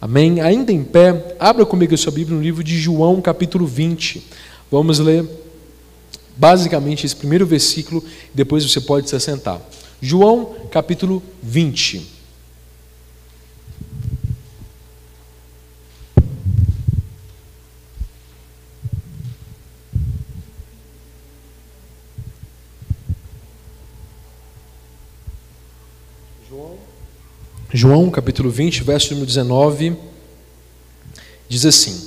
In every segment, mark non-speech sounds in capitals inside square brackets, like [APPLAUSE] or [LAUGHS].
Amém? Ainda em pé, abra comigo a sua Bíblia no livro de João, capítulo 20. Vamos ler basicamente esse primeiro versículo, depois você pode se assentar. João, capítulo 20. João capítulo 20, verso número 19, diz assim: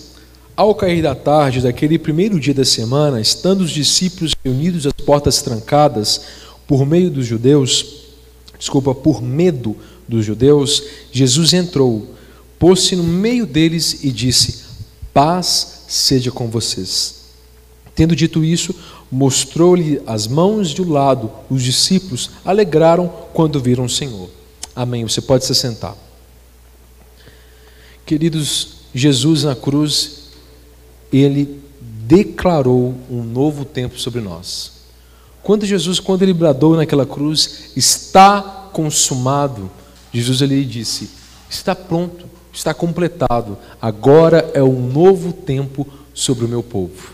Ao cair da tarde daquele primeiro dia da semana, estando os discípulos reunidos às portas trancadas por meio dos judeus, desculpa, por medo dos judeus, Jesus entrou, pôs-se no meio deles e disse: Paz seja com vocês. Tendo dito isso, mostrou-lhe as mãos de um lado. Os discípulos alegraram quando viram o Senhor. Amém. Você pode se sentar. Queridos, Jesus na cruz, ele declarou um novo tempo sobre nós. Quando Jesus, quando ele bradou naquela cruz, está consumado, Jesus ele disse: está pronto, está completado. Agora é um novo tempo sobre o meu povo.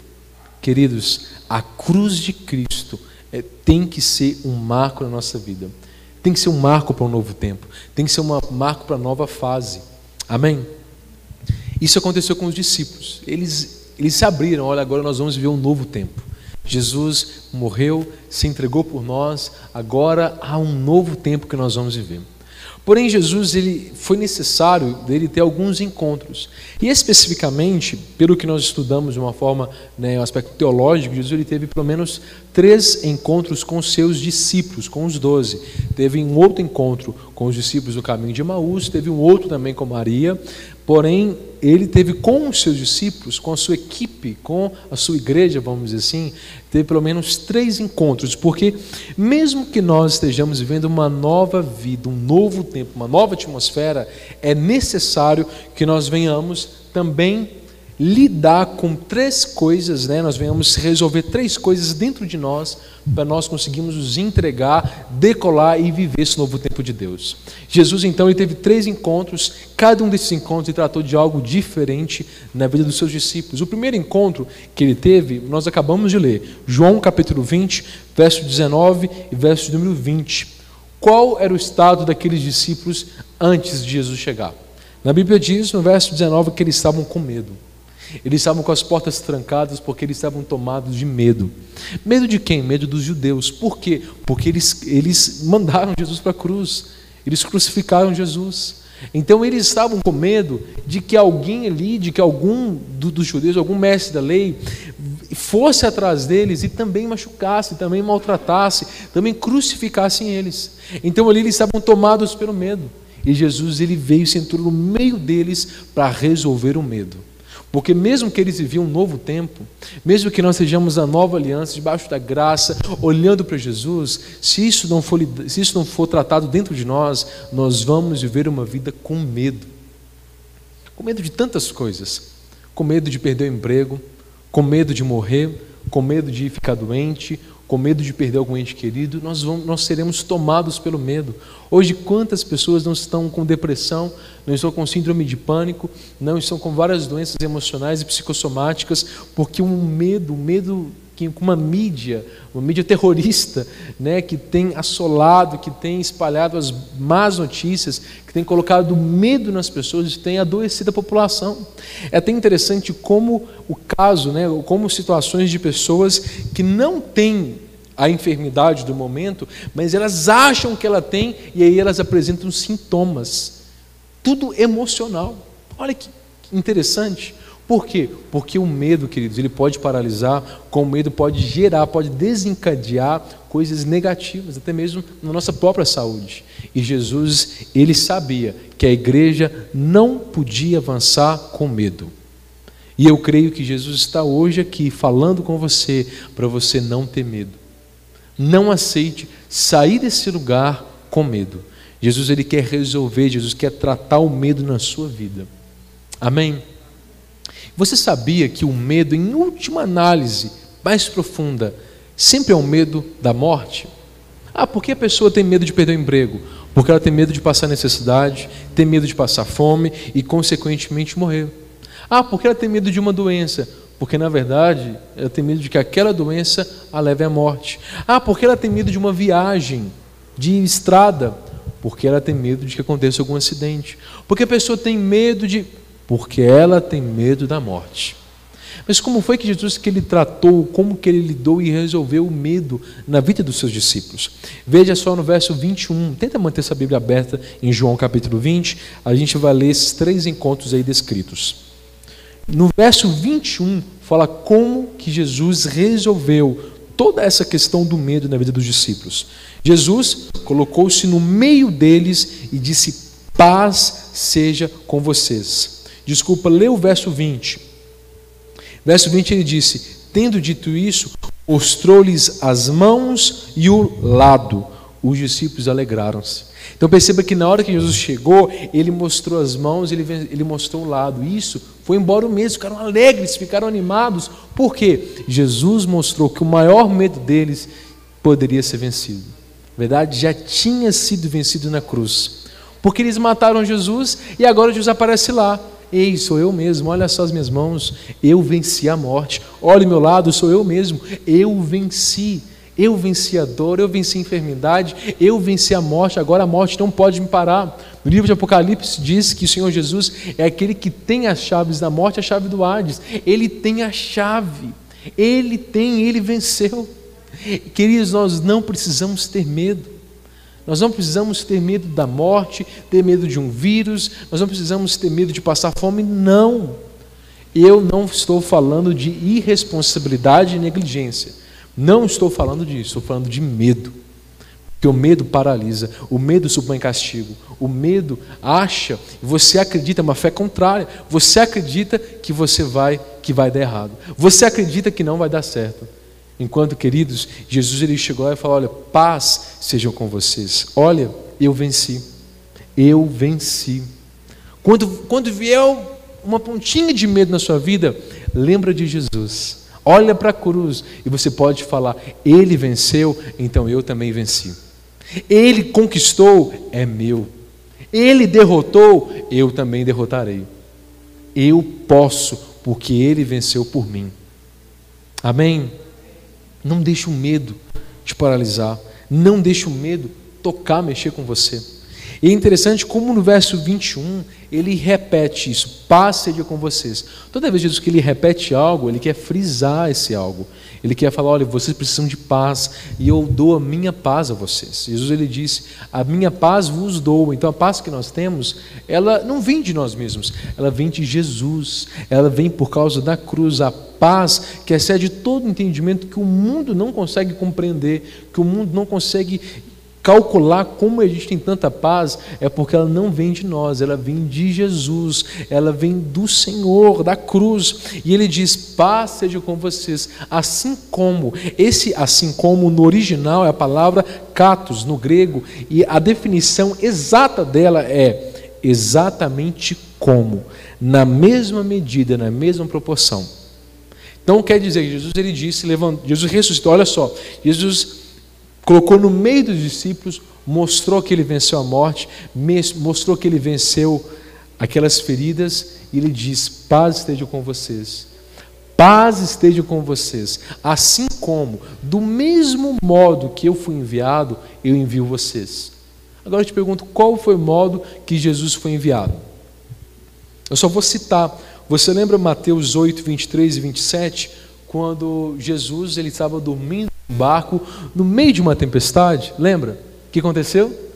Queridos, a cruz de Cristo é, tem que ser um marco na nossa vida tem que ser um marco para um novo tempo, tem que ser um marco para uma nova fase. Amém? Isso aconteceu com os discípulos. Eles, eles se abriram, olha, agora nós vamos viver um novo tempo. Jesus morreu, se entregou por nós, agora há um novo tempo que nós vamos viver. Porém, Jesus ele foi necessário dele ter alguns encontros. E especificamente, pelo que nós estudamos de uma forma, né, um aspecto teológico, Jesus ele teve pelo menos três encontros com seus discípulos, com os doze. Teve um outro encontro com os discípulos do caminho de Emaús, teve um outro também com Maria, Porém, ele teve com os seus discípulos, com a sua equipe, com a sua igreja, vamos dizer assim, teve pelo menos três encontros, porque mesmo que nós estejamos vivendo uma nova vida, um novo tempo, uma nova atmosfera, é necessário que nós venhamos também lidar com três coisas, né? nós venhamos resolver três coisas dentro de nós para nós conseguirmos nos entregar, decolar e viver esse novo tempo de Deus. Jesus então ele teve três encontros, cada um desses encontros ele tratou de algo diferente na vida dos seus discípulos. O primeiro encontro que ele teve, nós acabamos de ler, João capítulo 20, verso 19 e verso número 20. Qual era o estado daqueles discípulos antes de Jesus chegar? Na Bíblia diz, no verso 19, que eles estavam com medo. Eles estavam com as portas trancadas porque eles estavam tomados de medo. Medo de quem? Medo dos judeus. Por quê? Porque eles, eles mandaram Jesus para a cruz. Eles crucificaram Jesus. Então eles estavam com medo de que alguém ali, de que algum do, dos judeus, algum mestre da lei, fosse atrás deles e também machucasse, também maltratasse, também crucificassem eles. Então ali eles estavam tomados pelo medo. E Jesus ele veio e se entrou no meio deles para resolver o medo. Porque mesmo que eles viviam um novo tempo, mesmo que nós sejamos a nova aliança, debaixo da graça, olhando para Jesus, se isso, não for, se isso não for tratado dentro de nós, nós vamos viver uma vida com medo. Com medo de tantas coisas. Com medo de perder o emprego, com medo de morrer, com medo de ficar doente, com medo de perder algum ente querido, nós, vamos, nós seremos tomados pelo medo. Hoje, quantas pessoas não estão com depressão, não estão com síndrome de pânico, não estão com várias doenças emocionais e psicossomáticas, porque um medo, um medo que uma mídia, uma mídia terrorista, né, que tem assolado, que tem espalhado as más notícias, que tem colocado medo nas pessoas, tem adoecido a população. É até interessante como o caso, né, como situações de pessoas que não têm a enfermidade do momento, mas elas acham que ela tem e aí elas apresentam sintomas. Tudo emocional. Olha que interessante. Por quê? Porque o medo, queridos, ele pode paralisar, com o medo pode gerar, pode desencadear coisas negativas, até mesmo na nossa própria saúde. E Jesus, ele sabia que a igreja não podia avançar com medo. E eu creio que Jesus está hoje aqui falando com você para você não ter medo. Não aceite sair desse lugar com medo. Jesus ele quer resolver, Jesus quer tratar o medo na sua vida. Amém. Você sabia que o medo, em última análise, mais profunda, sempre é o medo da morte? Ah, por que a pessoa tem medo de perder o emprego? Porque ela tem medo de passar necessidade, tem medo de passar fome e, consequentemente, morrer. Ah, porque ela tem medo de uma doença. Porque, na verdade, ela tem medo de que aquela doença a leve à morte. Ah, porque ela tem medo de uma viagem de estrada. Porque ela tem medo de que aconteça algum acidente. Porque a pessoa tem medo de. Porque ela tem medo da morte. Mas como foi que Jesus que ele tratou, como que ele lidou e resolveu o medo na vida dos seus discípulos? Veja só no verso 21. Tenta manter essa Bíblia aberta em João capítulo 20. A gente vai ler esses três encontros aí descritos. No verso 21 fala como que Jesus resolveu toda essa questão do medo na vida dos discípulos. Jesus colocou-se no meio deles e disse: Paz seja com vocês. Desculpa, lê o verso 20. Verso 20 ele disse: Tendo dito isso, mostrou-lhes as mãos e o lado. Os discípulos alegraram-se. Então perceba que na hora que Jesus chegou, ele mostrou as mãos, ele, ele mostrou o lado. Isso foi embora o mesmo, ficaram alegres, ficaram animados. Por quê? Jesus mostrou que o maior medo deles poderia ser vencido. Na verdade, já tinha sido vencido na cruz. Porque eles mataram Jesus e agora Jesus aparece lá. Ei, sou eu mesmo, olha só as minhas mãos, eu venci a morte. Olhe meu lado, sou eu mesmo, eu venci. Eu venci a dor, eu venci a enfermidade, eu venci a morte, agora a morte não pode me parar. No livro de Apocalipse diz que o Senhor Jesus é aquele que tem as chaves da morte, a chave do Hades. Ele tem a chave, ele tem, ele venceu. Queridos, nós não precisamos ter medo. Nós não precisamos ter medo da morte, ter medo de um vírus, nós não precisamos ter medo de passar fome, não. Eu não estou falando de irresponsabilidade e negligência. Não estou falando disso, estou falando de medo. Porque o medo paralisa, o medo supõe castigo, o medo acha, você acredita, é uma fé contrária. Você acredita que você vai, que vai dar errado. Você acredita que não vai dar certo. Enquanto, queridos, Jesus ele chegou e falou: Olha, paz sejam com vocês. Olha, eu venci. Eu venci. Quando, quando vier uma pontinha de medo na sua vida, lembra de Jesus. Olha para a cruz e você pode falar: Ele venceu, então eu também venci. Ele conquistou, é meu. Ele derrotou, eu também derrotarei. Eu posso, porque Ele venceu por mim. Amém? Não deixe o medo te paralisar. Não deixe o medo tocar, mexer com você. E é interessante como no verso 21 ele repete isso: paz seja com vocês. Toda vez Jesus que ele repete algo, ele quer frisar esse algo. Ele quer falar: olha, vocês precisam de paz e eu dou a minha paz a vocês. Jesus ele disse: a minha paz vos dou. Então a paz que nós temos, ela não vem de nós mesmos, ela vem de Jesus. Ela vem por causa da cruz. A paz que excede todo entendimento que o mundo não consegue compreender, que o mundo não consegue calcular como gente tem tanta paz é porque ela não vem de nós, ela vem de Jesus, ela vem do Senhor, da cruz. E ele diz: paz seja com vocês, assim como. Esse assim como no original é a palavra katos no grego, e a definição exata dela é exatamente como, na mesma medida, na mesma proporção. Então quer dizer que Jesus ele disse, Jesus ressuscitou, olha só, Jesus colocou no meio dos discípulos, mostrou que ele venceu a morte, mostrou que ele venceu aquelas feridas, e ele diz: Paz esteja com vocês. Paz esteja com vocês. Assim como, do mesmo modo que eu fui enviado, eu envio vocês. Agora eu te pergunto: qual foi o modo que Jesus foi enviado? Eu só vou citar. Você lembra Mateus 8, 23 e 27? Quando Jesus ele estava dormindo barco no meio de uma tempestade. Lembra? O que aconteceu?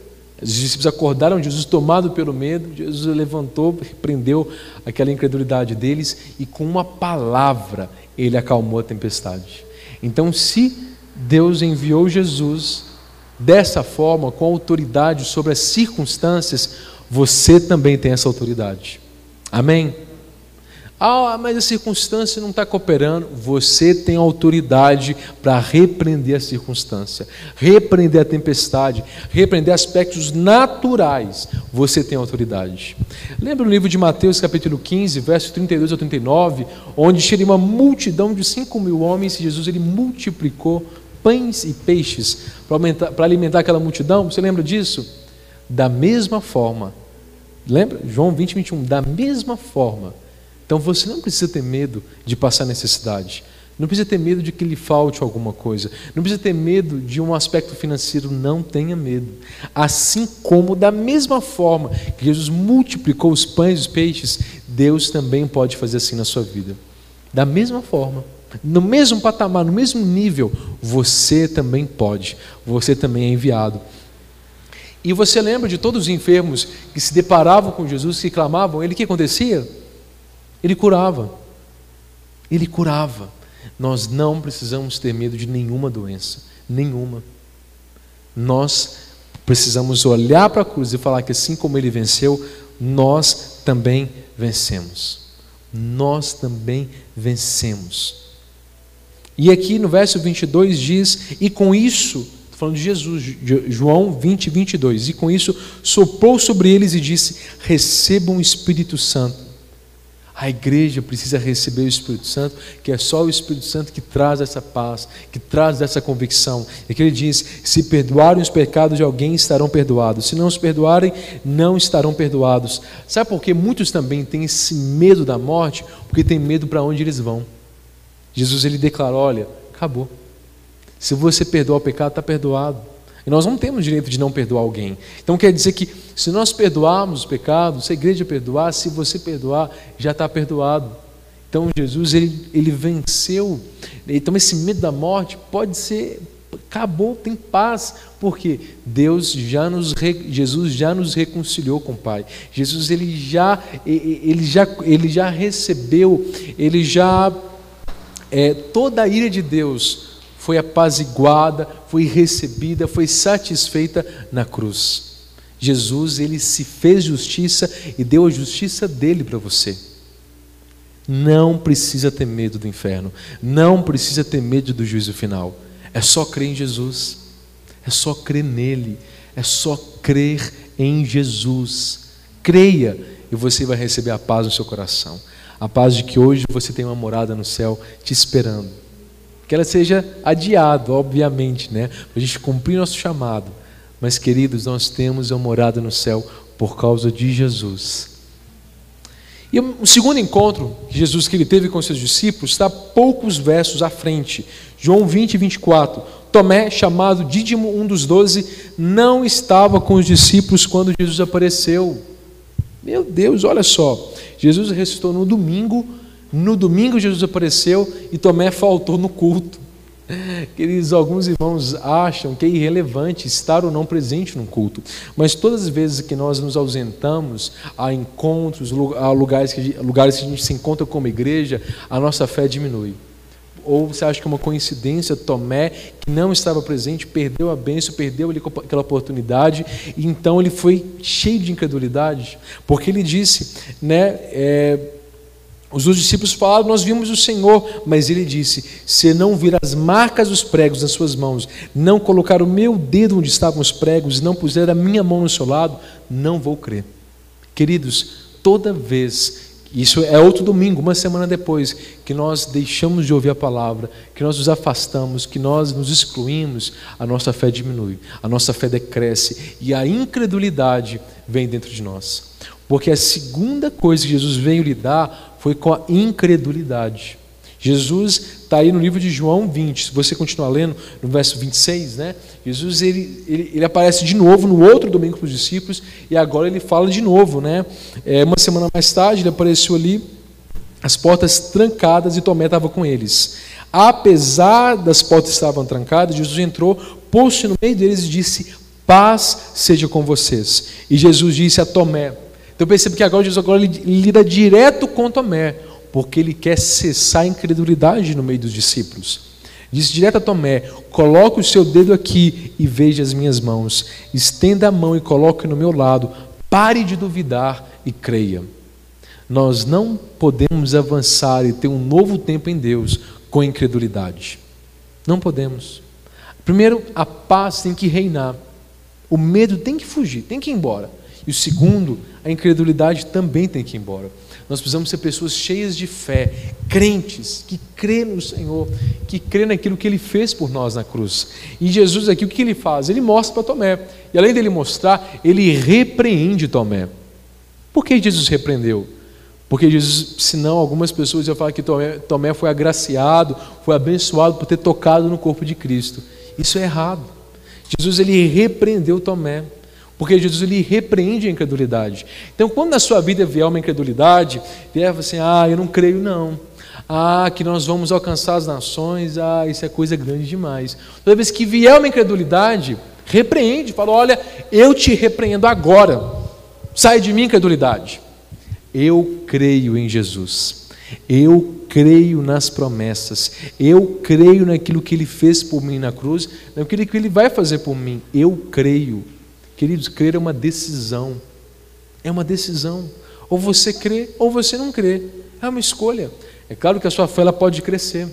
Os discípulos acordaram, Jesus tomado pelo medo, Jesus levantou, repreendeu aquela incredulidade deles e com uma palavra ele acalmou a tempestade. Então, se Deus enviou Jesus dessa forma, com autoridade sobre as circunstâncias, você também tem essa autoridade. Amém? Ah, mas a circunstância não está cooperando. Você tem autoridade para repreender a circunstância, repreender a tempestade, repreender aspectos naturais. Você tem autoridade. Lembra no livro de Mateus, capítulo 15, versos 32 a 39, onde tinha uma multidão de 5 mil homens e Jesus ele multiplicou pães e peixes para alimentar aquela multidão? Você lembra disso? da mesma forma. Lembra? João 20, 21. Da mesma forma. Então você não precisa ter medo de passar necessidade. Não precisa ter medo de que lhe falte alguma coisa. Não precisa ter medo de um aspecto financeiro. Não tenha medo. Assim como, da mesma forma que Jesus multiplicou os pães e os peixes, Deus também pode fazer assim na sua vida. Da mesma forma, no mesmo patamar, no mesmo nível, você também pode. Você também é enviado. E você lembra de todos os enfermos que se deparavam com Jesus, que clamavam, ele o que acontecia? Ele curava. Ele curava. Nós não precisamos ter medo de nenhuma doença, nenhuma. Nós precisamos olhar para a cruz e falar que assim como ele venceu, nós também vencemos. Nós também vencemos. E aqui no verso 22 diz: E com isso, falando de Jesus, João 20, 22, e com isso soprou sobre eles e disse: Recebam o Espírito Santo. A igreja precisa receber o Espírito Santo, que é só o Espírito Santo que traz essa paz, que traz essa convicção. E que ele diz: se perdoarem os pecados de alguém, estarão perdoados. Se não os perdoarem, não estarão perdoados. Sabe por que muitos também têm esse medo da morte? Porque tem medo para onde eles vão. Jesus ele declarou: olha, acabou. Se você perdoar o pecado, está perdoado. E nós não temos direito de não perdoar alguém. Então quer dizer que se nós perdoarmos os pecados, se a igreja perdoar, se você perdoar, já está perdoado. Então Jesus ele, ele venceu. Então esse medo da morte pode ser acabou, tem paz, porque Deus já nos Jesus já nos reconciliou com o Pai. Jesus ele já ele já ele já recebeu, ele já é, toda a ira de Deus foi apaziguada, foi recebida, foi satisfeita na cruz. Jesus, ele se fez justiça e deu a justiça dele para você. Não precisa ter medo do inferno, não precisa ter medo do juízo final. É só crer em Jesus, é só crer nele, é só crer em Jesus. Creia e você vai receber a paz no seu coração. A paz de que hoje você tem uma morada no céu te esperando que ela seja adiada, obviamente, né? Para a gente cumprir nosso chamado. Mas, queridos, nós temos uma morada no céu por causa de Jesus. E o segundo encontro que Jesus que ele teve com seus discípulos está poucos versos à frente. João 20, 24. Tomé, chamado Dídimo, um dos doze, não estava com os discípulos quando Jesus apareceu. Meu Deus, olha só. Jesus ressuscitou no domingo, no domingo Jesus apareceu e Tomé faltou no culto. [LAUGHS] Queridos, alguns irmãos acham que é irrelevante estar ou não presente no culto, mas todas as vezes que nós nos ausentamos a encontros, a lugares que, lugares que a gente se encontra como igreja, a nossa fé diminui. Ou você acha que é uma coincidência, Tomé, que não estava presente, perdeu a bênção, perdeu aquela oportunidade, e então ele foi cheio de incredulidade, porque ele disse, né, é, os discípulos falaram: Nós vimos o Senhor, mas ele disse: Se não vir as marcas dos pregos nas suas mãos, não colocar o meu dedo onde estavam os pregos, não puser a minha mão no seu lado, não vou crer. Queridos, toda vez, isso é outro domingo, uma semana depois, que nós deixamos de ouvir a palavra, que nós nos afastamos, que nós nos excluímos, a nossa fé diminui, a nossa fé decresce e a incredulidade vem dentro de nós. Porque a segunda coisa que Jesus veio lidar foi com a incredulidade. Jesus está aí no livro de João 20, se você continuar lendo, no verso 26, né? Jesus ele, ele, ele aparece de novo no outro domingo para os discípulos e agora ele fala de novo, né? É, uma semana mais tarde ele apareceu ali, as portas trancadas e Tomé estava com eles. Apesar das portas estavam trancadas, Jesus entrou, pôs-se no meio deles e disse: Paz seja com vocês. E Jesus disse a Tomé: então eu percebo que agora Jesus agora lida direto com Tomé, porque ele quer cessar a incredulidade no meio dos discípulos. Disse direto a Tomé: Coloque o seu dedo aqui e veja as minhas mãos. Estenda a mão e coloque no meu lado. Pare de duvidar e creia. Nós não podemos avançar e ter um novo tempo em Deus com incredulidade. Não podemos. Primeiro, a paz tem que reinar. O medo tem que fugir, tem que ir embora. E o segundo, a incredulidade também tem que ir embora. Nós precisamos ser pessoas cheias de fé, crentes, que crê no Senhor, que crê naquilo que Ele fez por nós na cruz. E Jesus aqui, o que Ele faz? Ele mostra para Tomé. E além dele mostrar, Ele repreende Tomé. Por que Jesus repreendeu? Porque Jesus, senão algumas pessoas iam falar que Tomé, Tomé foi agraciado, foi abençoado por ter tocado no corpo de Cristo. Isso é errado. Jesus ele repreendeu Tomé. Porque Jesus ele repreende a incredulidade. Então, quando na sua vida vier uma incredulidade, vier assim, ah, eu não creio não. Ah, que nós vamos alcançar as nações, ah, isso é coisa grande demais. Toda vez que vier uma incredulidade, repreende, fala, olha, eu te repreendo agora. Sai de mim, incredulidade. Eu creio em Jesus. Eu creio nas promessas. Eu creio naquilo que ele fez por mim na cruz, naquilo que ele vai fazer por mim. Eu creio. Queridos, crer é uma decisão. É uma decisão. Ou você crê ou você não crê. É uma escolha. É claro que a sua fé ela pode crescer.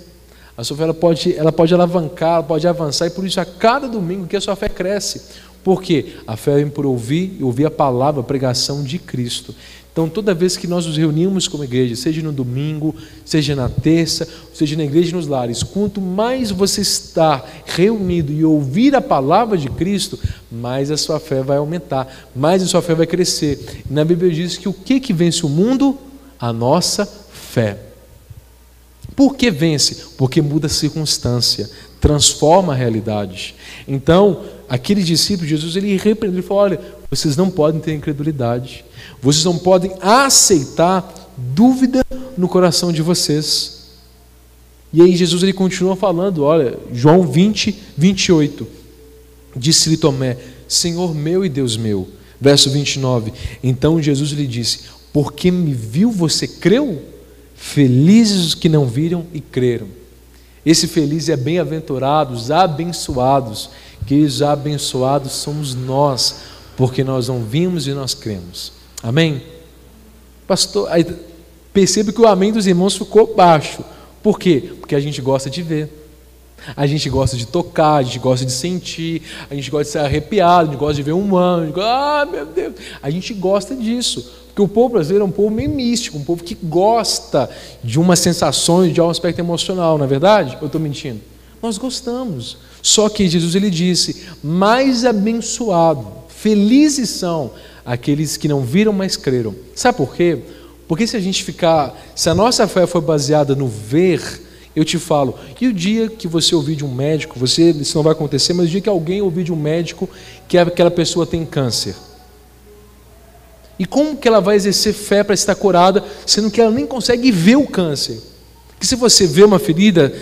A sua fé ela pode, ela pode alavancar, ela pode avançar, e por isso a cada domingo que a sua fé cresce. Por quê? A fé vem por ouvir e ouvir a palavra, a pregação de Cristo. Então, toda vez que nós nos reunimos como igreja, seja no domingo, seja na terça, seja na igreja nos lares, quanto mais você está reunido e ouvir a palavra de Cristo, mais a sua fé vai aumentar, mais a sua fé vai crescer. Na Bíblia diz que o que, que vence o mundo? A nossa fé. Por que vence? Porque muda a circunstância, transforma a realidade. Então, aquele discípulo, Jesus, ele repreendeu, ele falou: olha, vocês não podem ter incredulidade. Vocês não podem aceitar dúvida no coração de vocês. E aí Jesus ele continua falando, olha, João 20, 28. Disse-lhe Tomé: Senhor meu e Deus meu. Verso 29. Então Jesus lhe disse: Porque me viu, você creu? Felizes os que não viram e creram. Esse feliz é bem-aventurados, abençoados, que os abençoados somos nós, porque nós não vimos e nós cremos. Amém? Pastor, aí, percebe que o amém dos irmãos ficou baixo. Por quê? Porque a gente gosta de ver. A gente gosta de tocar, a gente gosta de sentir, a gente gosta de ser arrepiado, a gente gosta de ver um anjo. Ah, meu Deus! A gente gosta disso. Porque o povo brasileiro é um povo meio místico, um povo que gosta de umas sensações, de um aspecto emocional, não é verdade? Eu estou mentindo? Nós gostamos. Só que Jesus ele disse: mais abençoado, felizes são aqueles que não viram, mas creram. Sabe por quê? Porque se a gente ficar, se a nossa fé for baseada no ver, eu te falo, e o dia que você ouvir de um médico, você, isso não vai acontecer, mas o dia que alguém ouvir de um médico que aquela pessoa tem câncer. E como que ela vai exercer fé para estar curada, sendo que ela nem consegue ver o câncer? Que se você vê uma ferida,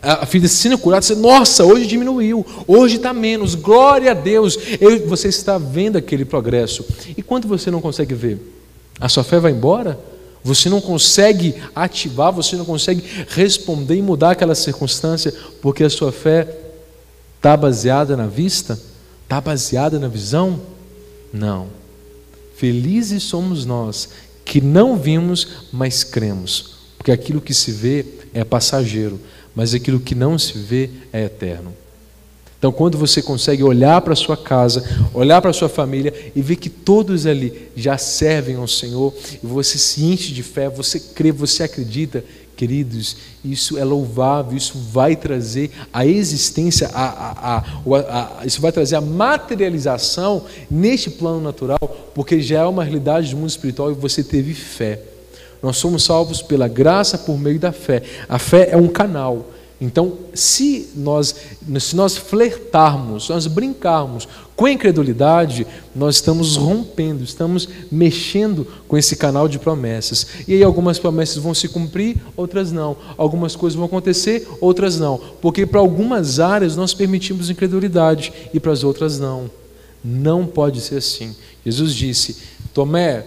a sendo curada, você, nossa, hoje diminuiu, hoje está menos, glória a Deus. Eu, você está vendo aquele progresso. E quando você não consegue ver, a sua fé vai embora? Você não consegue ativar, você não consegue responder e mudar aquela circunstância, porque a sua fé está baseada na vista? Está baseada na visão? Não. Felizes somos nós que não vimos, mas cremos, porque aquilo que se vê é passageiro mas aquilo que não se vê é eterno. Então, quando você consegue olhar para a sua casa, olhar para a sua família e ver que todos ali já servem ao Senhor, e você se enche de fé, você crê, você acredita, queridos, isso é louvável, isso vai trazer a existência, a, a, a, isso vai trazer a materialização neste plano natural, porque já é uma realidade do mundo espiritual e você teve fé. Nós somos salvos pela graça por meio da fé. A fé é um canal. Então, se nós, se nós flertarmos, nós brincarmos com a incredulidade, nós estamos rompendo, estamos mexendo com esse canal de promessas. E aí algumas promessas vão se cumprir, outras não. Algumas coisas vão acontecer, outras não. Porque para algumas áreas nós permitimos incredulidade e para as outras não. Não pode ser assim. Jesus disse: Tomé,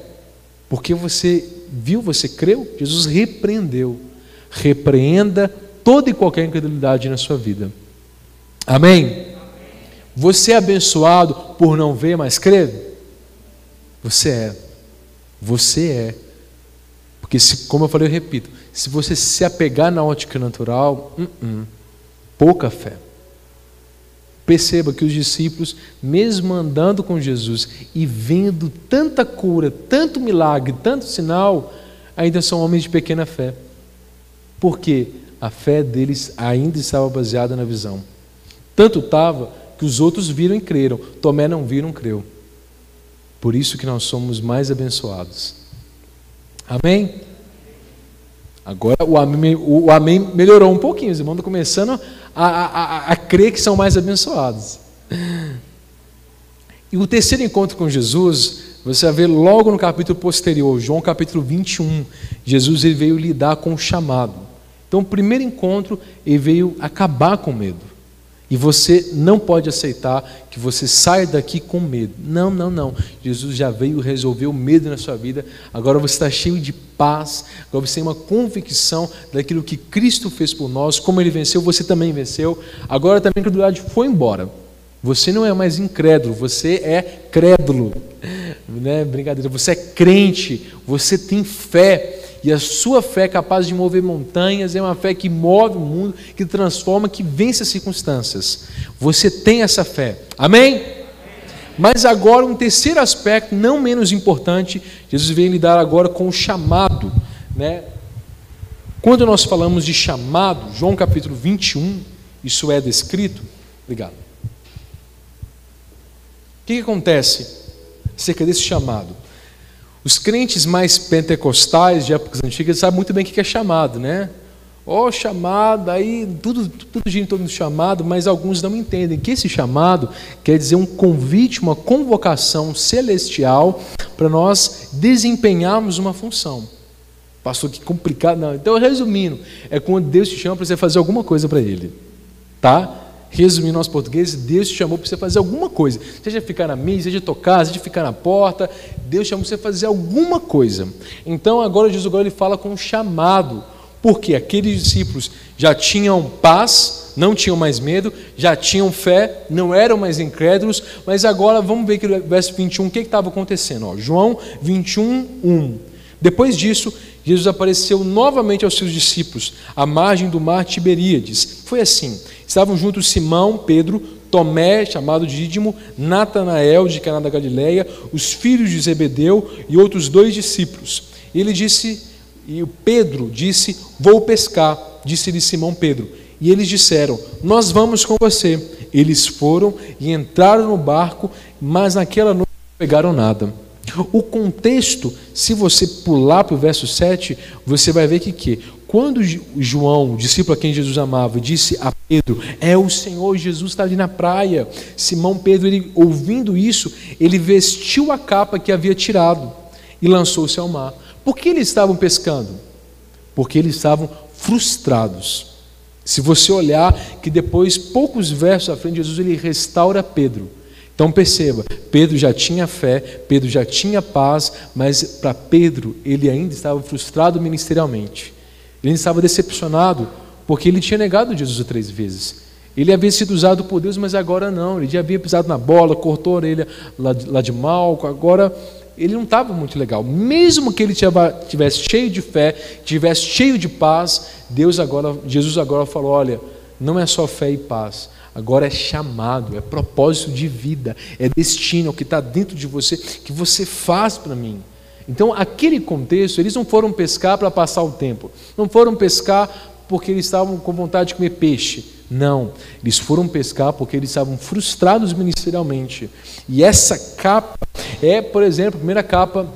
porque você viu, você creu, Jesus repreendeu. Repreenda toda e qualquer incredulidade na sua vida. Amém? Você é abençoado por não ver, mas crer? Você é. Você é. Porque, se, como eu falei, eu repito: se você se apegar na ótica natural, uh -uh, pouca fé. Perceba que os discípulos, mesmo andando com Jesus e vendo tanta cura, tanto milagre, tanto sinal, ainda são homens de pequena fé. Por quê? A fé deles ainda estava baseada na visão. Tanto estava que os outros viram e creram. Tomé não viu, não creu. Por isso que nós somos mais abençoados. Amém? Agora o amém, o amém melhorou um pouquinho. Os irmãos estão começando a, a, a, crer que são mais abençoados. E o terceiro encontro com Jesus, você vai ver logo no capítulo posterior, João capítulo 21. Jesus ele veio lidar com o chamado. Então, o primeiro encontro, ele veio acabar com medo. E você não pode aceitar que você saia daqui com medo. Não, não, não. Jesus já veio resolver o medo na sua vida. Agora você está cheio de paz. Agora você tem uma convicção daquilo que Cristo fez por nós. Como ele venceu, você também venceu. Agora também a incredulidade foi embora. Você não é mais incrédulo, você é crédulo. [LAUGHS] Né? Brincadeira, você é crente, você tem fé. E a sua fé é capaz de mover montanhas, é uma fé que move o mundo, que transforma, que vence as circunstâncias. Você tem essa fé. Amém? Mas agora, um terceiro aspecto, não menos importante, Jesus vem lidar agora com o chamado. Né? Quando nós falamos de chamado, João capítulo 21, isso é descrito. Obrigado. O que, que acontece acerca desse chamado? Os crentes mais pentecostais de épocas antigas sabem muito bem o que é chamado, né? Ó, oh, chamado, aí tudo, tudo gira em torno do chamado, mas alguns não entendem que esse chamado quer dizer um convite, uma convocação celestial para nós desempenharmos uma função. Pastor, que complicado. Não. Então, resumindo, é quando Deus te chama para você fazer alguma coisa para Ele. Tá? Resumindo nosso português, Deus te chamou para você fazer alguma coisa. Seja ficar na mesa, seja tocar, seja ficar na porta. Deus chamou para você fazer alguma coisa. Então agora Jesus agora ele fala com um chamado. Porque aqueles discípulos já tinham paz, não tinham mais medo, já tinham fé, não eram mais incrédulos, mas agora vamos ver que no verso 21 o que estava acontecendo. Ó, João 21, 1. Depois disso, Jesus apareceu novamente aos seus discípulos, à margem do mar Tiberíades. Foi assim: estavam juntos Simão, Pedro, Tomé, chamado Dídimo, Natanael, de Caná da Galileia, os filhos de Zebedeu e outros dois discípulos. Ele disse, e o Pedro disse: Vou pescar, disse-lhe Simão Pedro. E eles disseram: Nós vamos com você. Eles foram e entraram no barco, mas naquela noite não pegaram nada. O contexto, se você pular para o verso 7, você vai ver que, que quando João, discípulo a quem Jesus amava, disse a Pedro: É o Senhor Jesus está ali na praia. Simão Pedro, ele, ouvindo isso, ele vestiu a capa que havia tirado e lançou-se ao mar. Por que eles estavam pescando? Porque eles estavam frustrados. Se você olhar que depois, poucos versos à frente, Jesus ele restaura Pedro então perceba, Pedro já tinha fé, Pedro já tinha paz, mas para Pedro ele ainda estava frustrado ministerialmente. Ele estava decepcionado porque ele tinha negado Jesus três vezes. Ele havia sido usado por Deus, mas agora não. Ele já havia pisado na bola, cortou a orelha lá de, Malco. Agora ele não estava muito legal. Mesmo que ele tivesse cheio de fé, tivesse cheio de paz, Deus agora, Jesus agora falou: olha, não é só fé e paz Agora é chamado, é propósito de vida, é destino, é o que está dentro de você, que você faz para mim. Então, aquele contexto, eles não foram pescar para passar o tempo, não foram pescar porque eles estavam com vontade de comer peixe. Não, eles foram pescar porque eles estavam frustrados ministerialmente. E essa capa é, por exemplo, a primeira capa,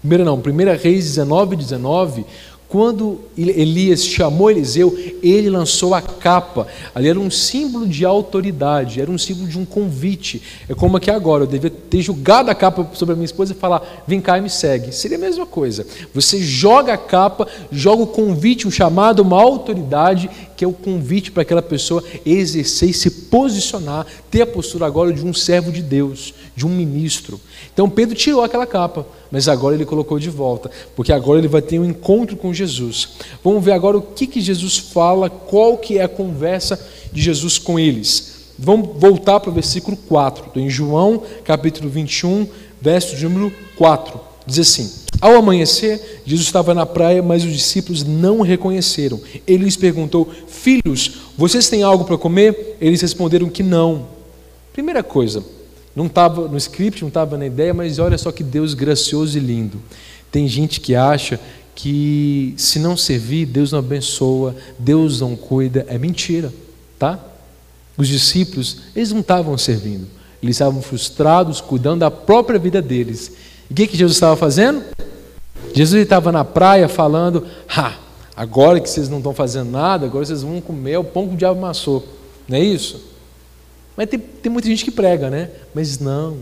primeira não, primeira Reis 19, 19, quando Elias chamou Eliseu, ele lançou a capa. Ali era um símbolo de autoridade, era um símbolo de um convite. É como aqui agora, eu devia ter jogado a capa sobre a minha esposa e falar: vem cá e me segue. Seria a mesma coisa. Você joga a capa, joga o convite, um chamado, uma autoridade, que é o convite para aquela pessoa exercer e se posicionar, ter a postura agora de um servo de Deus, de um ministro. Então Pedro tirou aquela capa, mas agora ele colocou de volta, porque agora ele vai ter um encontro com Jesus. Vamos ver agora o que, que Jesus fala, qual que é a conversa de Jesus com eles. Vamos voltar para o versículo 4, em João capítulo 21, verso de número 4. Diz assim: Ao amanhecer, Jesus estava na praia, mas os discípulos não o reconheceram. Ele lhes perguntou: Filhos, vocês têm algo para comer? Eles responderam que não. Primeira coisa, não estava no script, não estava na ideia, mas olha só que Deus gracioso e lindo. Tem gente que acha que se não servir, Deus não abençoa, Deus não cuida. É mentira, tá? Os discípulos, eles não estavam servindo, eles estavam frustrados, cuidando da própria vida deles. E o que, que Jesus estava fazendo? Jesus estava na praia falando: ha, agora que vocês não estão fazendo nada, agora vocês vão comer o pão que o diabo amassou. Não é isso? Mas tem, tem muita gente que prega, né? Mas não.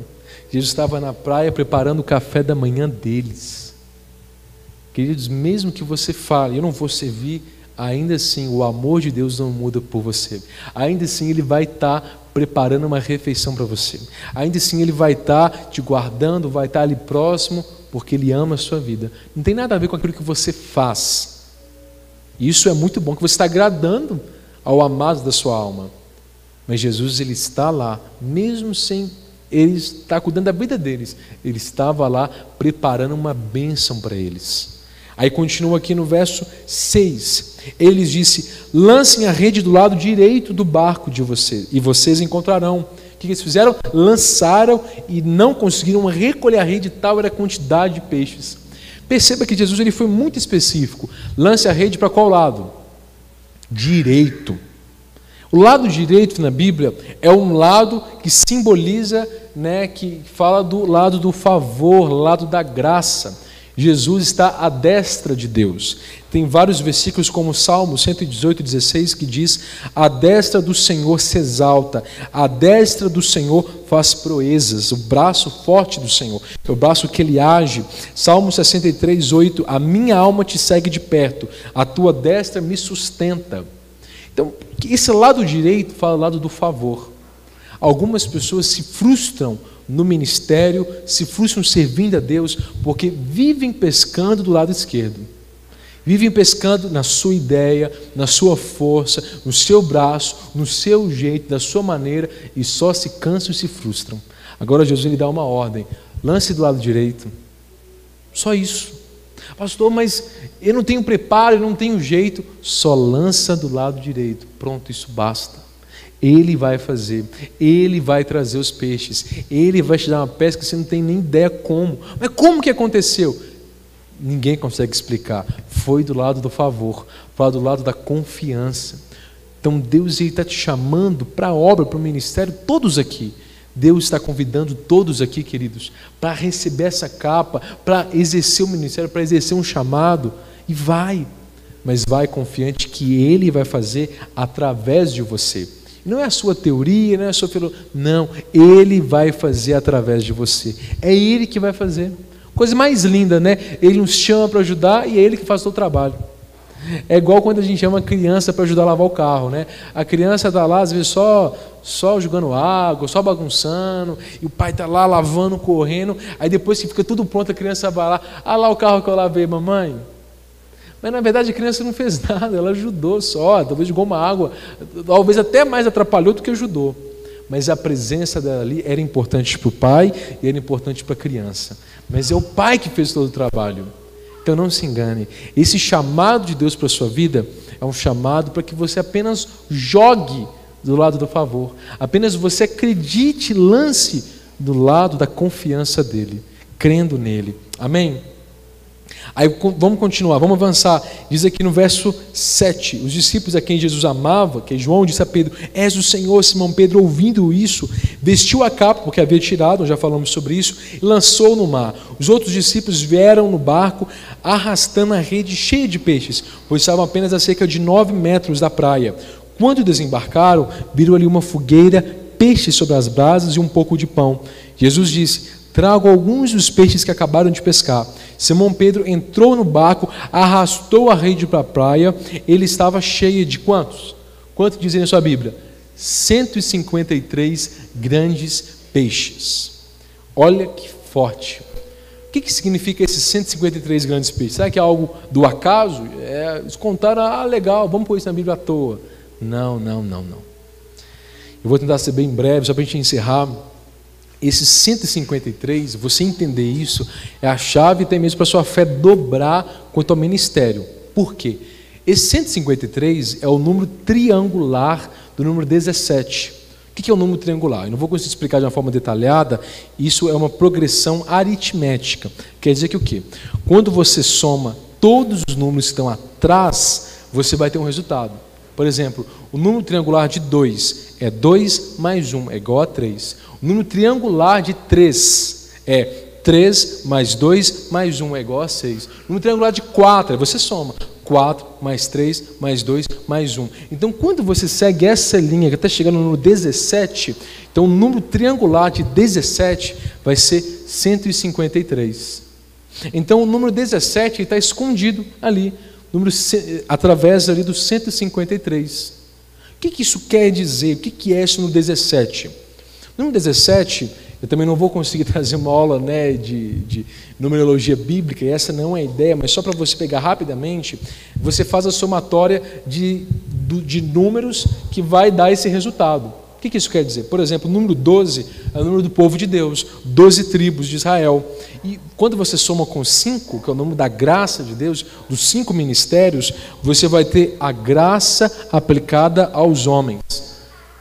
Jesus estava na praia preparando o café da manhã deles. Queridos, mesmo que você fale, eu não vou servir, ainda assim o amor de Deus não muda por você. Ainda assim Ele vai estar tá preparando uma refeição para você. Ainda assim Ele vai estar tá te guardando, vai estar tá ali próximo, porque Ele ama a sua vida. Não tem nada a ver com aquilo que você faz. Isso é muito bom, que você está agradando ao amado da sua alma. Mas Jesus ele está lá, mesmo sem ele estar cuidando da vida deles, ele estava lá preparando uma bênção para eles. Aí continua aqui no verso 6. Ele disse: Lancem a rede do lado direito do barco de vocês, e vocês encontrarão. O que eles fizeram? Lançaram e não conseguiram recolher a rede, tal era a quantidade de peixes. Perceba que Jesus ele foi muito específico. Lance a rede para qual lado? Direito. O lado direito na Bíblia é um lado que simboliza, né, que fala do lado do favor, lado da graça. Jesus está à destra de Deus. Tem vários versículos, como Salmo 118, 16, que diz: A destra do Senhor se exalta, a destra do Senhor faz proezas, o braço forte do Senhor, é o braço que ele age. Salmo 63, 8: A minha alma te segue de perto, a tua destra me sustenta. Então, esse lado direito fala o lado do favor. Algumas pessoas se frustram no ministério, se frustram servindo a Deus, porque vivem pescando do lado esquerdo. Vivem pescando na sua ideia, na sua força, no seu braço, no seu jeito, da sua maneira, e só se cansam e se frustram. Agora Jesus lhe dá uma ordem: lance do lado direito. Só isso. Pastor, mas eu não tenho preparo, eu não tenho jeito. Só lança do lado direito. Pronto, isso basta. Ele vai fazer, ele vai trazer os peixes, ele vai te dar uma pesca que você não tem nem ideia como. Mas como que aconteceu? Ninguém consegue explicar. Foi do lado do favor, foi do lado da confiança. Então Deus está te chamando para a obra, para o ministério, todos aqui. Deus está convidando todos aqui, queridos, para receber essa capa, para exercer o ministério, para exercer um chamado, e vai, mas vai confiante que Ele vai fazer através de você. Não é a sua teoria, não é a sua filosofia, não, Ele vai fazer através de você, é Ele que vai fazer. Coisa mais linda, né? Ele nos chama para ajudar e é Ele que faz o trabalho. É igual quando a gente chama a criança para ajudar a lavar o carro, né? A criança está lá, às vezes, só, só jogando água, só bagunçando, e o pai está lá lavando, correndo, aí depois que fica tudo pronto, a criança vai lá, ah lá o carro que eu lavei, mamãe. Mas na verdade a criança não fez [LAUGHS] nada, ela ajudou só, talvez jogou uma água, talvez até mais atrapalhou do que ajudou. Mas a presença dela ali era importante para o pai e era importante para a criança. Mas é o pai que fez todo o trabalho. Então não se engane. Esse chamado de Deus para a sua vida é um chamado para que você apenas jogue do lado do favor. Apenas você acredite, lance do lado da confiança dele, crendo nele. Amém? Aí vamos continuar, vamos avançar. Diz aqui no verso 7: os discípulos a quem Jesus amava, que João disse a Pedro: És o Senhor, Simão Pedro, ouvindo isso, vestiu a capa, porque havia tirado, já falamos sobre isso, e lançou no mar. Os outros discípulos vieram no barco, arrastando a rede cheia de peixes, pois estavam apenas a cerca de nove metros da praia. Quando desembarcaram, viram ali uma fogueira, peixes sobre as brasas e um pouco de pão. Jesus disse: Trago alguns dos peixes que acabaram de pescar. Simão Pedro entrou no barco, arrastou a rede para a praia. Ele estava cheio de quantos? Quanto dizem na sua Bíblia? 153 grandes peixes. Olha que forte. O que, que significa esses 153 grandes peixes? Será que é algo do acaso? É, eles contaram, ah, legal, vamos pôr isso na Bíblia à toa. Não, não, não, não. Eu vou tentar ser bem breve, só para a gente encerrar. esse 153, você entender isso, é a chave até mesmo para a sua fé dobrar quanto ao ministério. Por quê? Esse 153 é o número triangular do número 17. O que é o número triangular? Eu não vou conseguir explicar de uma forma detalhada, isso é uma progressão aritmética. Quer dizer que o quê? Quando você soma todos os números que estão atrás, você vai ter um resultado. Por exemplo, o número triangular de 2 é 2 mais 1 é igual a 3. O número triangular de 3 é 3 mais 2 mais 1 é igual a 6. O número triangular de 4, você soma. 4 mais 3 mais 2 mais 1. Então, quando você segue essa linha, até chegar no número 17, então o número triangular de 17 vai ser 153. Então, o número 17 está escondido ali, número, através ali do 153. O que, que isso quer dizer? O que, que é isso no 17? No número 17 eu também não vou conseguir [LAUGHS] trazer uma aula né, de, de numerologia bíblica, e essa não é a ideia, mas só para você pegar rapidamente, você faz a somatória de, de números que vai dar esse resultado. O que, isso quer dizer? Por exemplo, o número 12 é o número do povo de Deus, 12 tribos de Israel. E quando você soma com 5, que é o número da graça de Deus, dos cinco ministérios, você vai ter a graça aplicada aos homens.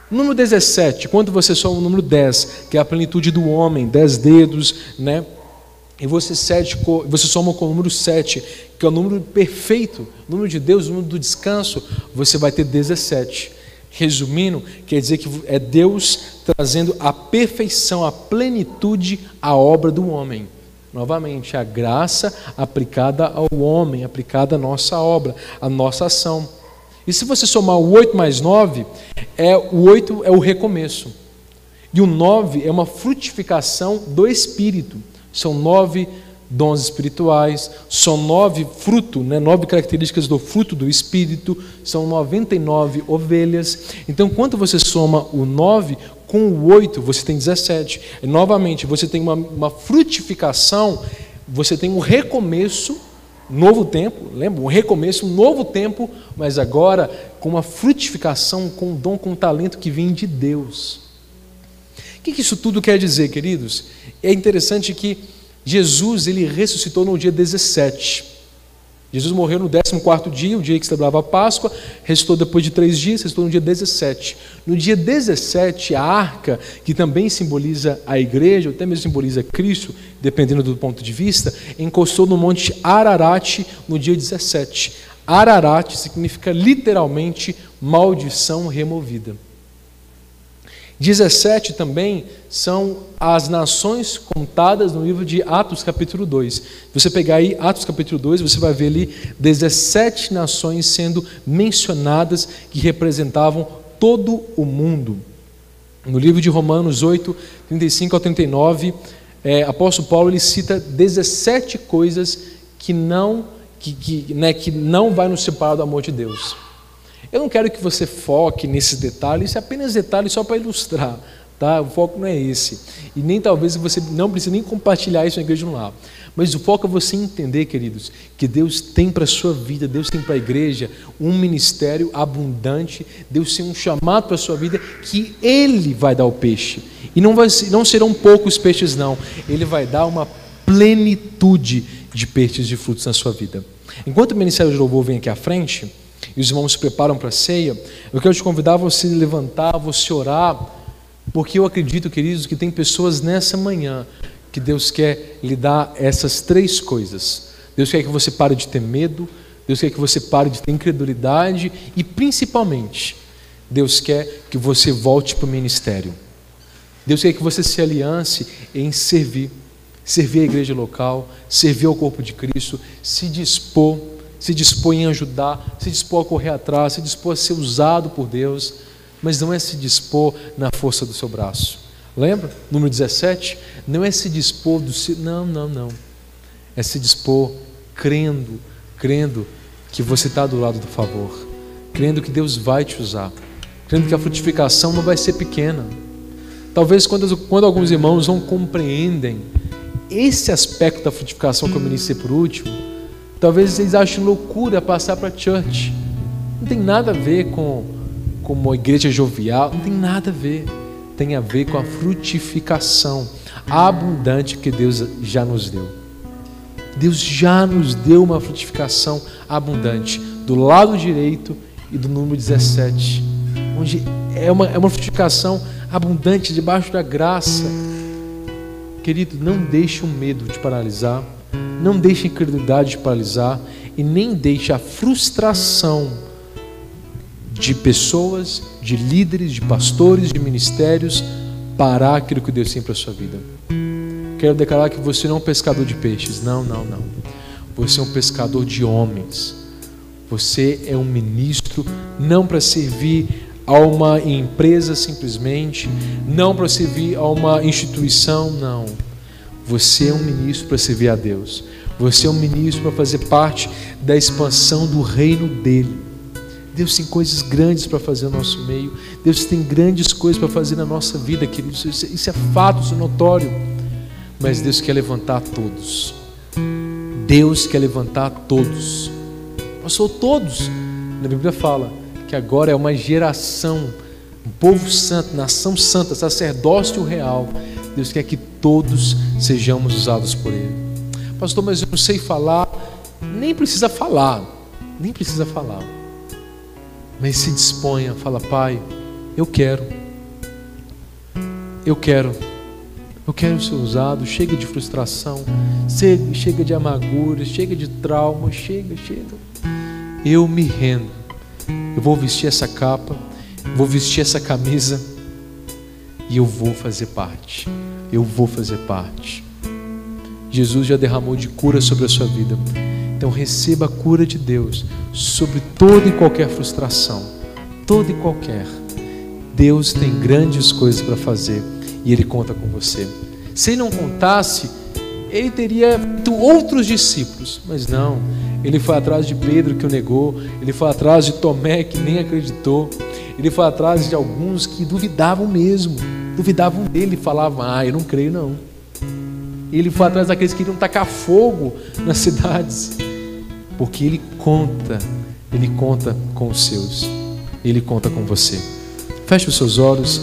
Número 17, quando você soma o número 10, que é a plenitude do homem, 10 dedos, né? E você, sete, você soma com o número 7, que é o número perfeito, o número de Deus, o número do descanso, você vai ter 17. Resumindo, quer dizer que é Deus trazendo a perfeição, a plenitude à obra do homem. Novamente, a graça aplicada ao homem, aplicada à nossa obra, à nossa ação. E se você somar o 8 mais 9, é, o 8 é o recomeço. E o 9 é uma frutificação do Espírito. São nove dons espirituais, são nove frutos, né, nove características do fruto do Espírito, são 99 ovelhas. Então, quando você soma o 9 com o 8, você tem 17. E, novamente, você tem uma, uma frutificação, você tem um recomeço novo tempo, lembra? Um recomeço, um novo tempo, mas agora com uma frutificação, com um dom, com um talento que vem de Deus. O que isso tudo quer dizer, queridos? É interessante que Jesus ele ressuscitou no dia 17. Jesus morreu no 14 dia, o dia que celebrava a Páscoa, ressuscitou depois de três dias, ressuscitou no dia 17. No dia 17, a arca, que também simboliza a igreja, ou até mesmo simboliza Cristo, dependendo do ponto de vista, encostou no monte Ararat no dia 17. Ararat significa literalmente maldição removida. 17 também são as nações contadas no livro de Atos, capítulo 2. Se você pegar aí Atos, capítulo 2, você vai ver ali 17 nações sendo mencionadas que representavam todo o mundo. No livro de Romanos 8, 35 ao 39, é, apóstolo Paulo ele cita 17 coisas que não, que, que, né, que não vai nos separar do amor de Deus. Eu não quero que você foque nesses detalhes, é apenas detalhes só para ilustrar, tá? O foco não é esse. E nem talvez você não precise nem compartilhar isso na igreja no lar. Mas o foco é você entender, queridos, que Deus tem para a sua vida, Deus tem para a igreja um ministério abundante, Deus tem um chamado para a sua vida que Ele vai dar o peixe. E não, vai, não serão poucos peixes, não. Ele vai dar uma plenitude de peixes de frutos na sua vida. Enquanto o ministério de louvor vem aqui à frente, e os irmãos se preparam para a ceia, eu quero te convidar a você levantar, a você orar, porque eu acredito, queridos, que tem pessoas nessa manhã que Deus quer lhe dar essas três coisas. Deus quer que você pare de ter medo, Deus quer que você pare de ter incredulidade e, principalmente, Deus quer que você volte para o ministério. Deus quer que você se aliance em servir, servir a igreja local, servir ao corpo de Cristo, se dispor se dispõe em ajudar, se dispor a correr atrás, se dispor a ser usado por Deus, mas não é se dispor na força do seu braço. Lembra? Número 17? Não é se dispor do. Não, não, não. É se dispor crendo, crendo que você está do lado do favor, crendo que Deus vai te usar, crendo que a frutificação não vai ser pequena. Talvez quando, quando alguns irmãos não compreendem esse aspecto da frutificação que eu ministrei por último, Talvez vocês achem loucura passar para church. Não tem nada a ver com, com uma igreja jovial, não tem nada a ver. tem a ver com a frutificação abundante que Deus já nos deu. Deus já nos deu uma frutificação abundante do lado direito e do número 17, onde é uma, é uma frutificação abundante debaixo da graça. Querido, não deixe o medo te paralisar, não deixe a incredulidade paralisar e nem deixe a frustração de pessoas, de líderes, de pastores, de ministérios parar aquilo que Deus tem para a sua vida. Quero declarar que você não é um pescador de peixes. Não, não, não. Você é um pescador de homens. Você é um ministro, não para servir a uma empresa simplesmente, não para servir a uma instituição, não. Você é um ministro para servir a Deus. Você é um ministro para fazer parte da expansão do reino dele. Deus tem coisas grandes para fazer no nosso meio. Deus tem grandes coisas para fazer na nossa vida, queridos. Isso é fato, isso é notório. Mas Deus quer levantar todos. Deus quer levantar todos. Passou todos. Na Bíblia fala que agora é uma geração, um povo santo, nação santa, sacerdócio real. Deus quer que todos sejamos usados por Ele. Pastor, mas eu não sei falar. Nem precisa falar. Nem precisa falar. Mas se disponha, fala, Pai, eu quero. Eu quero. Eu quero ser usado. Chega de frustração. Chega de amargura. Chega de trauma. Chega, chega. Eu me rendo. Eu vou vestir essa capa. Vou vestir essa camisa. E eu vou fazer parte. Eu vou fazer parte. Jesus já derramou de cura sobre a sua vida. Então receba a cura de Deus sobre toda e qualquer frustração, toda e qualquer. Deus tem grandes coisas para fazer e Ele conta com você. Se Ele não contasse, Ele teria feito outros discípulos, mas não. Ele foi atrás de Pedro que o negou, ele foi atrás de Tomé que nem acreditou, ele foi atrás de alguns que duvidavam mesmo, duvidavam dele, falavam: Ah, eu não creio não. Ele foi atrás daqueles que queriam tacar fogo nas [LAUGHS] cidades porque Ele conta, Ele conta com os seus, Ele conta com você. Feche os seus olhos.